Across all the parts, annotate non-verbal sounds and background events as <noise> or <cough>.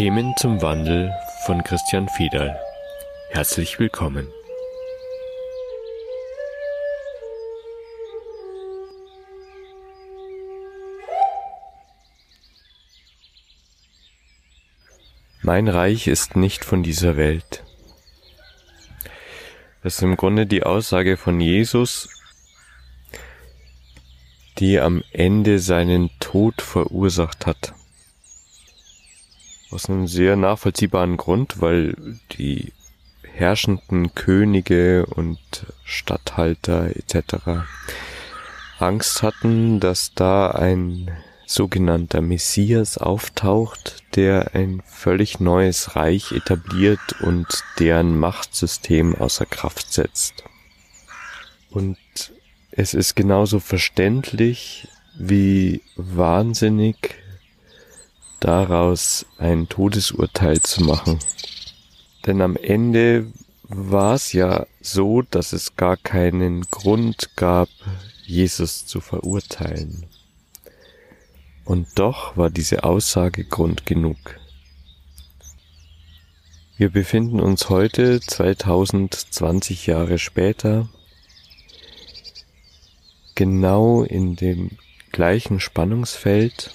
Themen zum Wandel von Christian Fiedal. Herzlich willkommen. Mein Reich ist nicht von dieser Welt. Das ist im Grunde die Aussage von Jesus, die am Ende seinen Tod verursacht hat. Aus einem sehr nachvollziehbaren Grund, weil die herrschenden Könige und Statthalter etc. Angst hatten, dass da ein sogenannter Messias auftaucht, der ein völlig neues Reich etabliert und deren Machtsystem außer Kraft setzt. Und es ist genauso verständlich wie wahnsinnig daraus ein Todesurteil zu machen. Denn am Ende war es ja so, dass es gar keinen Grund gab, Jesus zu verurteilen. Und doch war diese Aussage Grund genug. Wir befinden uns heute 2020 Jahre später genau in dem gleichen Spannungsfeld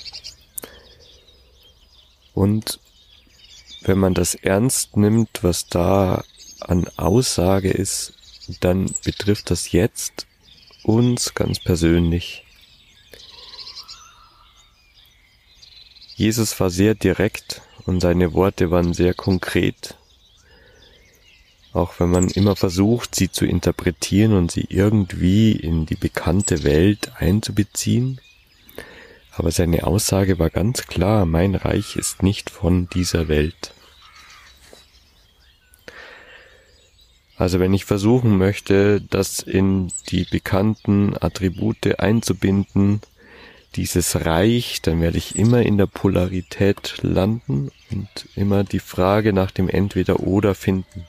und wenn man das ernst nimmt, was da an Aussage ist, dann betrifft das jetzt uns ganz persönlich. Jesus war sehr direkt und seine Worte waren sehr konkret. Auch wenn man immer versucht, sie zu interpretieren und sie irgendwie in die bekannte Welt einzubeziehen. Aber seine Aussage war ganz klar, mein Reich ist nicht von dieser Welt. Also wenn ich versuchen möchte, das in die bekannten Attribute einzubinden, dieses Reich, dann werde ich immer in der Polarität landen und immer die Frage nach dem Entweder-Oder finden.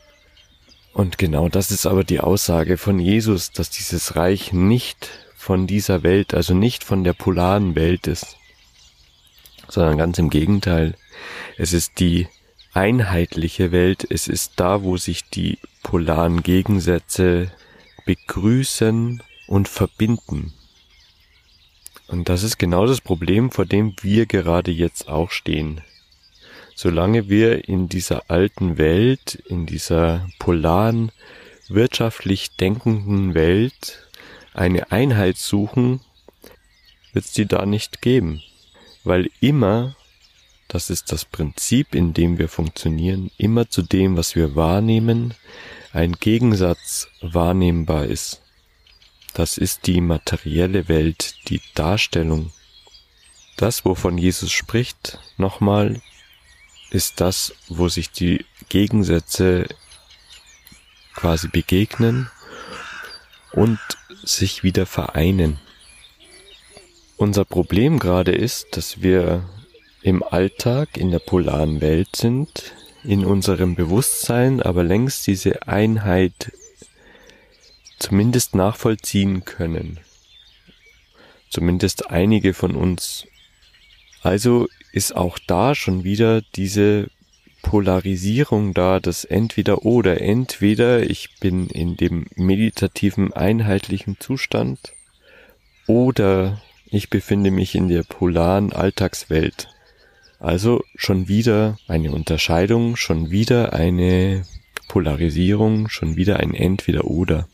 Und genau das ist aber die Aussage von Jesus, dass dieses Reich nicht von dieser Welt, also nicht von der polaren Welt ist, sondern ganz im Gegenteil. Es ist die einheitliche Welt, es ist da, wo sich die polaren Gegensätze begrüßen und verbinden. Und das ist genau das Problem, vor dem wir gerade jetzt auch stehen. Solange wir in dieser alten Welt, in dieser polaren, wirtschaftlich denkenden Welt eine Einheit suchen, wird es die da nicht geben. Weil immer, das ist das Prinzip, in dem wir funktionieren, immer zu dem, was wir wahrnehmen, ein Gegensatz wahrnehmbar ist. Das ist die materielle Welt, die Darstellung. Das, wovon Jesus spricht, nochmal, ist das, wo sich die Gegensätze quasi begegnen und sich wieder vereinen. Unser Problem gerade ist, dass wir im Alltag in der polaren Welt sind, in unserem Bewusstsein aber längst diese Einheit zumindest nachvollziehen können. Zumindest einige von uns. Also ist auch da schon wieder diese Polarisierung da, das entweder oder entweder ich bin in dem meditativen einheitlichen Zustand oder ich befinde mich in der polaren Alltagswelt. Also schon wieder eine Unterscheidung, schon wieder eine Polarisierung, schon wieder ein entweder oder.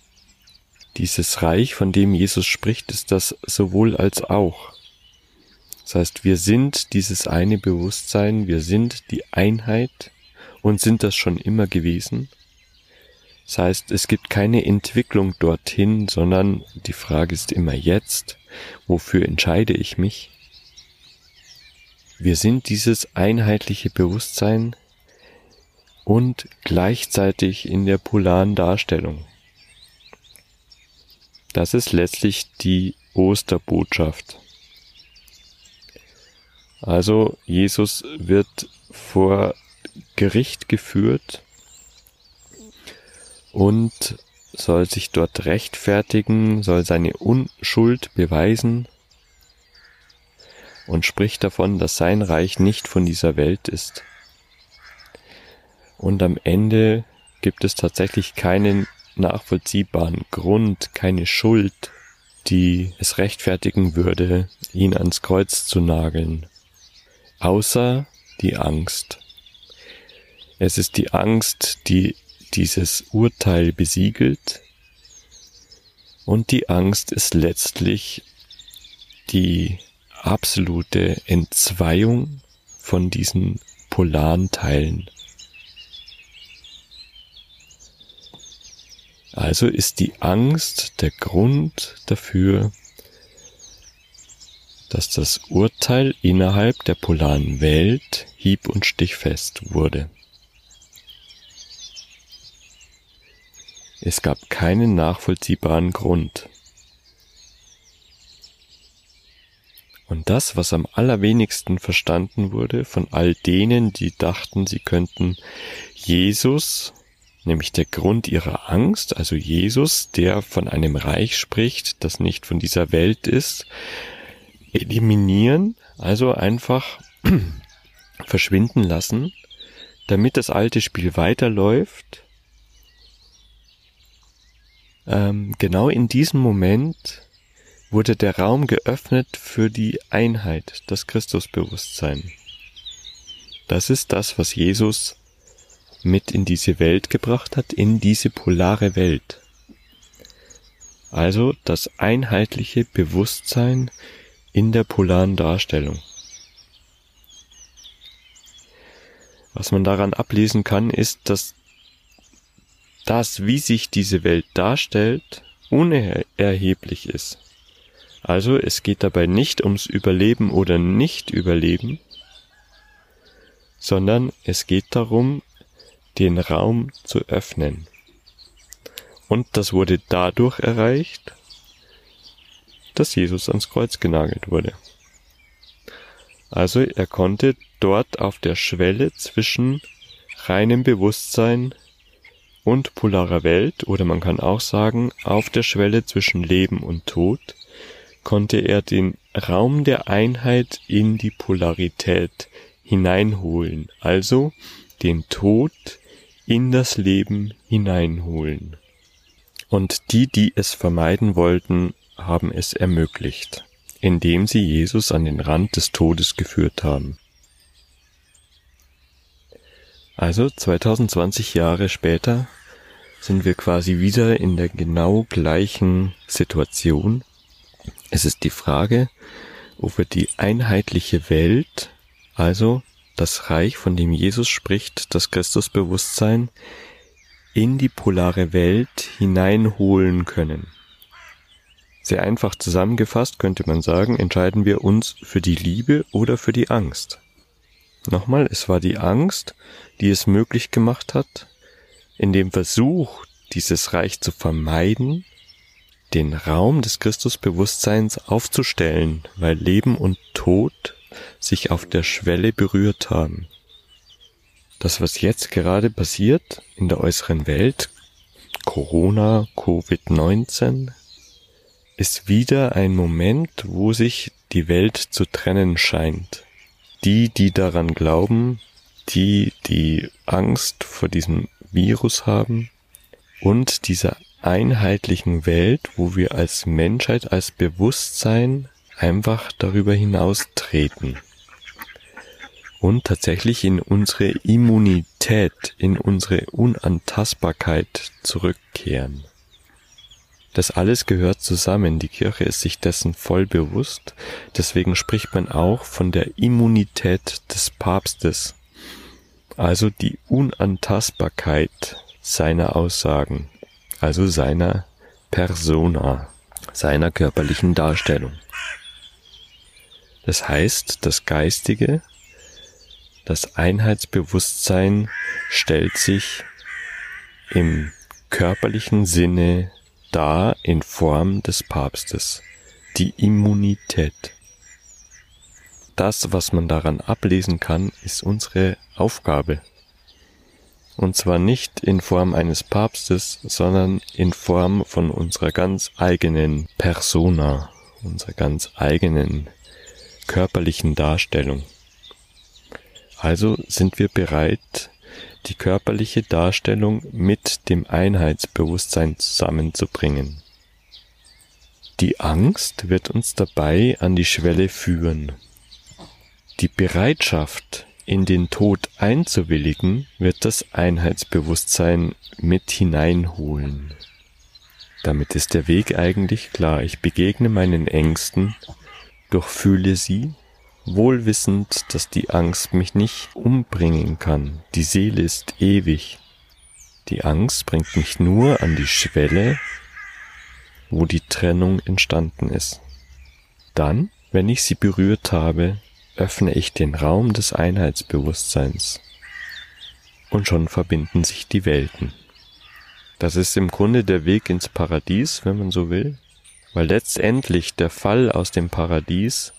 Dieses Reich, von dem Jesus spricht, ist das sowohl als auch. Das heißt, wir sind dieses eine Bewusstsein, wir sind die Einheit und sind das schon immer gewesen. Das heißt, es gibt keine Entwicklung dorthin, sondern die Frage ist immer jetzt, wofür entscheide ich mich? Wir sind dieses einheitliche Bewusstsein und gleichzeitig in der polaren Darstellung. Das ist letztlich die Osterbotschaft. Also Jesus wird vor Gericht geführt und soll sich dort rechtfertigen, soll seine Unschuld beweisen und spricht davon, dass sein Reich nicht von dieser Welt ist. Und am Ende gibt es tatsächlich keinen nachvollziehbaren Grund, keine Schuld, die es rechtfertigen würde, ihn ans Kreuz zu nageln, außer die Angst. Es ist die Angst, die dieses Urteil besiegelt, und die Angst ist letztlich die absolute Entzweiung von diesen polaren Teilen. Also ist die Angst der Grund dafür, dass das Urteil innerhalb der polaren Welt hieb- und stichfest wurde. Es gab keinen nachvollziehbaren Grund. Und das, was am allerwenigsten verstanden wurde von all denen, die dachten, sie könnten Jesus, nämlich der Grund ihrer Angst, also Jesus, der von einem Reich spricht, das nicht von dieser Welt ist, eliminieren, also einfach <clears throat> verschwinden lassen, damit das alte Spiel weiterläuft. Ähm, genau in diesem Moment wurde der Raum geöffnet für die Einheit, das Christusbewusstsein. Das ist das, was Jesus mit in diese Welt gebracht hat, in diese polare Welt. Also das einheitliche Bewusstsein in der polaren Darstellung. Was man daran ablesen kann, ist, dass das, wie sich diese Welt darstellt, unerheblich ist. Also es geht dabei nicht ums Überleben oder Nicht-Überleben, sondern es geht darum, den Raum zu öffnen. Und das wurde dadurch erreicht, dass Jesus ans Kreuz genagelt wurde. Also er konnte dort auf der Schwelle zwischen reinem Bewusstsein und polarer Welt, oder man kann auch sagen, auf der Schwelle zwischen Leben und Tod, konnte er den Raum der Einheit in die Polarität hineinholen, also den Tod in das Leben hineinholen. Und die, die es vermeiden wollten, haben es ermöglicht, indem sie Jesus an den Rand des Todes geführt haben. Also 2020 Jahre später sind wir quasi wieder in der genau gleichen Situation es ist die Frage, ob wir die einheitliche Welt, also das Reich, von dem Jesus spricht, das Christusbewusstsein, in die polare Welt hineinholen können. Sehr einfach zusammengefasst könnte man sagen, entscheiden wir uns für die Liebe oder für die Angst. Nochmal, es war die Angst, die es möglich gemacht hat, in dem Versuch, dieses Reich zu vermeiden, den Raum des Christusbewusstseins aufzustellen, weil Leben und Tod sich auf der Schwelle berührt haben. Das, was jetzt gerade passiert in der äußeren Welt, Corona, Covid-19, ist wieder ein Moment, wo sich die Welt zu trennen scheint. Die, die daran glauben, die, die Angst vor diesem Virus haben und dieser einheitlichen Welt, wo wir als Menschheit, als Bewusstsein einfach darüber hinaus treten und tatsächlich in unsere Immunität, in unsere Unantastbarkeit zurückkehren. Das alles gehört zusammen. Die Kirche ist sich dessen voll bewusst. Deswegen spricht man auch von der Immunität des Papstes. Also die Unantastbarkeit seiner Aussagen also seiner Persona, seiner körperlichen Darstellung. Das heißt, das Geistige, das Einheitsbewusstsein stellt sich im körperlichen Sinne dar in Form des Papstes, die Immunität. Das, was man daran ablesen kann, ist unsere Aufgabe, und zwar nicht in Form eines Papstes, sondern in Form von unserer ganz eigenen Persona, unserer ganz eigenen körperlichen Darstellung. Also sind wir bereit, die körperliche Darstellung mit dem Einheitsbewusstsein zusammenzubringen. Die Angst wird uns dabei an die Schwelle führen. Die Bereitschaft, in den Tod einzuwilligen, wird das Einheitsbewusstsein mit hineinholen. Damit ist der Weg eigentlich klar. Ich begegne meinen Ängsten, durchfühle sie, wohlwissend, dass die Angst mich nicht umbringen kann. Die Seele ist ewig. Die Angst bringt mich nur an die Schwelle, wo die Trennung entstanden ist. Dann, wenn ich sie berührt habe, öffne ich den Raum des Einheitsbewusstseins und schon verbinden sich die Welten. Das ist im Grunde der Weg ins Paradies, wenn man so will, weil letztendlich der Fall aus dem Paradies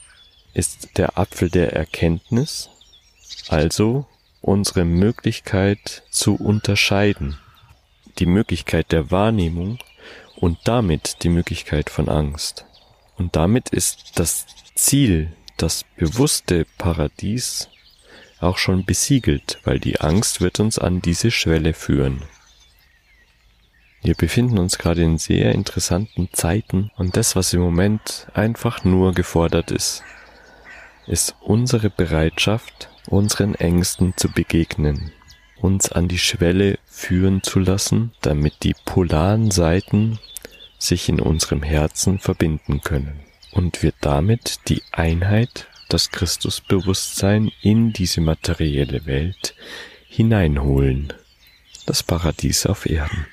ist der Apfel der Erkenntnis, also unsere Möglichkeit zu unterscheiden, die Möglichkeit der Wahrnehmung und damit die Möglichkeit von Angst. Und damit ist das Ziel, das bewusste Paradies, auch schon besiegelt, weil die Angst wird uns an diese Schwelle führen. Wir befinden uns gerade in sehr interessanten Zeiten und das, was im Moment einfach nur gefordert ist, ist unsere Bereitschaft, unseren Ängsten zu begegnen, uns an die Schwelle führen zu lassen, damit die polaren Seiten sich in unserem Herzen verbinden können und wir damit die Einheit, das Christusbewusstsein in diese materielle Welt hineinholen, das Paradies auf Erden.